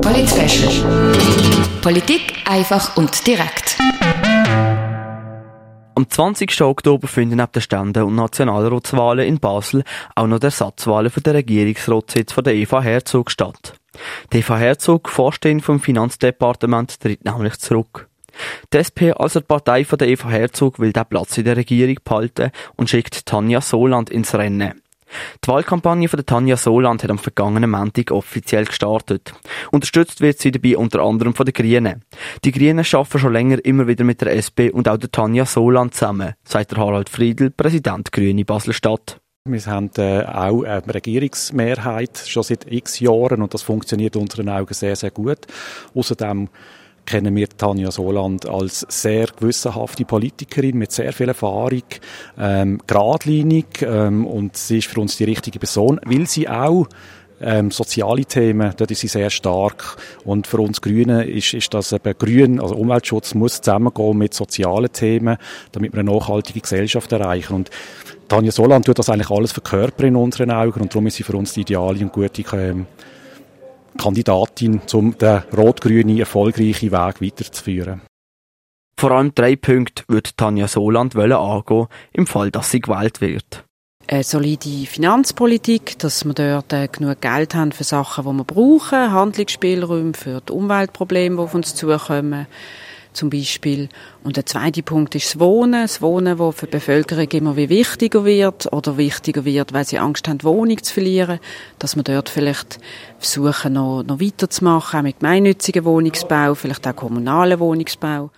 Polit Politik einfach und direkt. Am 20. Oktober finden neben den Stände- und Nationalratswahlen in Basel auch noch die Ersatzwahlen für den Regierungsratssitz von der Eva Herzog statt. Die Eva Herzog, Vorsteherin vom Finanzdepartement, tritt nämlich zurück. Die SP, also die Partei von der Eva Herzog, will den Platz in der Regierung behalten und schickt Tanja Soland ins Rennen. Die Wahlkampagne von der Tanja Soland hat am vergangenen Montag offiziell gestartet. Unterstützt wird sie dabei unter anderem von den Grünen. Die Grünen arbeiten schon länger immer wieder mit der SP und auch der Tanja Soland zusammen, sagt der Harald Friedl, Präsident Grüne Basel-Stadt. Wir haben äh, auch eine Regierungsmehrheit schon seit x Jahren und das funktioniert unter den Augen sehr, sehr gut. Außerdem kennen wir Tanja Soland als sehr gewissenhafte Politikerin mit sehr viel Erfahrung, ähm, geradlinig ähm, und sie ist für uns die richtige Person, weil sie auch ähm, soziale Themen, dort ist sie sehr stark. Und für uns Grüne ist, ist das eben grün, also Umweltschutz muss zusammengehen mit sozialen Themen, damit wir eine nachhaltige Gesellschaft erreichen. Und Tanja Soland tut das eigentlich alles verkörpern in unseren Augen und darum ist sie für uns die ideale und gute ähm, Kandidatin, um den rot-grünen erfolgreichen Weg weiterzuführen. Vor allem drei Punkte wird Tanja Soland angehen, im Fall, dass sie gewählt wird. Eine solide Finanzpolitik, dass wir dort äh, genug Geld haben für Sachen, die wir brauchen, Handlungsspielräume für die Umweltprobleme, die auf uns zukommen zum Beispiel. Und der zweite Punkt ist das Wohnen. Das Wohnen, das für die Bevölkerung immer wie wichtiger wird oder wichtiger wird, weil sie Angst haben, Wohnung zu verlieren. Dass wir dort vielleicht versuchen, noch, noch weiterzumachen, auch mit gemeinnützigen Wohnungsbau, vielleicht auch kommunalen Wohnungsbau.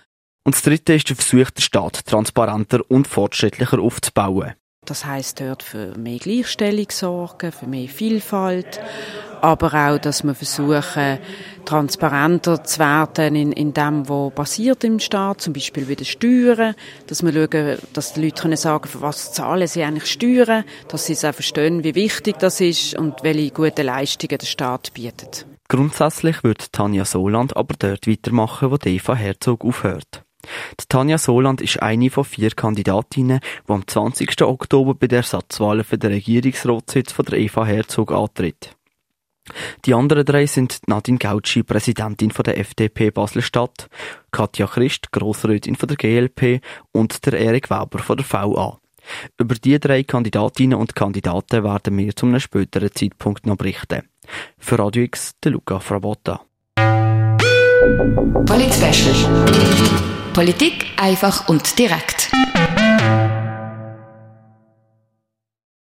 Und das dritte ist der Versuch, den Staat transparenter und fortschrittlicher aufzubauen. Das heißt dort für mehr Gleichstellung sorgen, für mehr Vielfalt, aber auch, dass wir versuchen, transparenter zu werden in, in dem, was passiert im Staat, zum Beispiel wie die Steuern, dass wir schauen, dass die Leute können sagen, für was zahlen sie eigentlich Steuern, dass sie es auch verstehen, wie wichtig das ist und welche guten Leistungen der Staat bietet. Grundsätzlich wird Tanja Soland aber dort weitermachen, wo Eva Herzog aufhört. Die Tanja Soland ist eine von vier Kandidatinnen, die am 20. Oktober bei der Ersatzwahl für den Regierungsratssitz von der Eva Herzog antritt. Die anderen drei sind Nadine Gautschi, Präsidentin von der FDP Basel-Stadt, Katja Christ, Grossrätin von der GLP und der Erik Weber von der VA. Über die drei Kandidatinnen und Kandidaten werden wir zu einem späteren Zeitpunkt noch berichten. Für Radio X, der Luca Frabotta. Polit Politik einfach und direkt.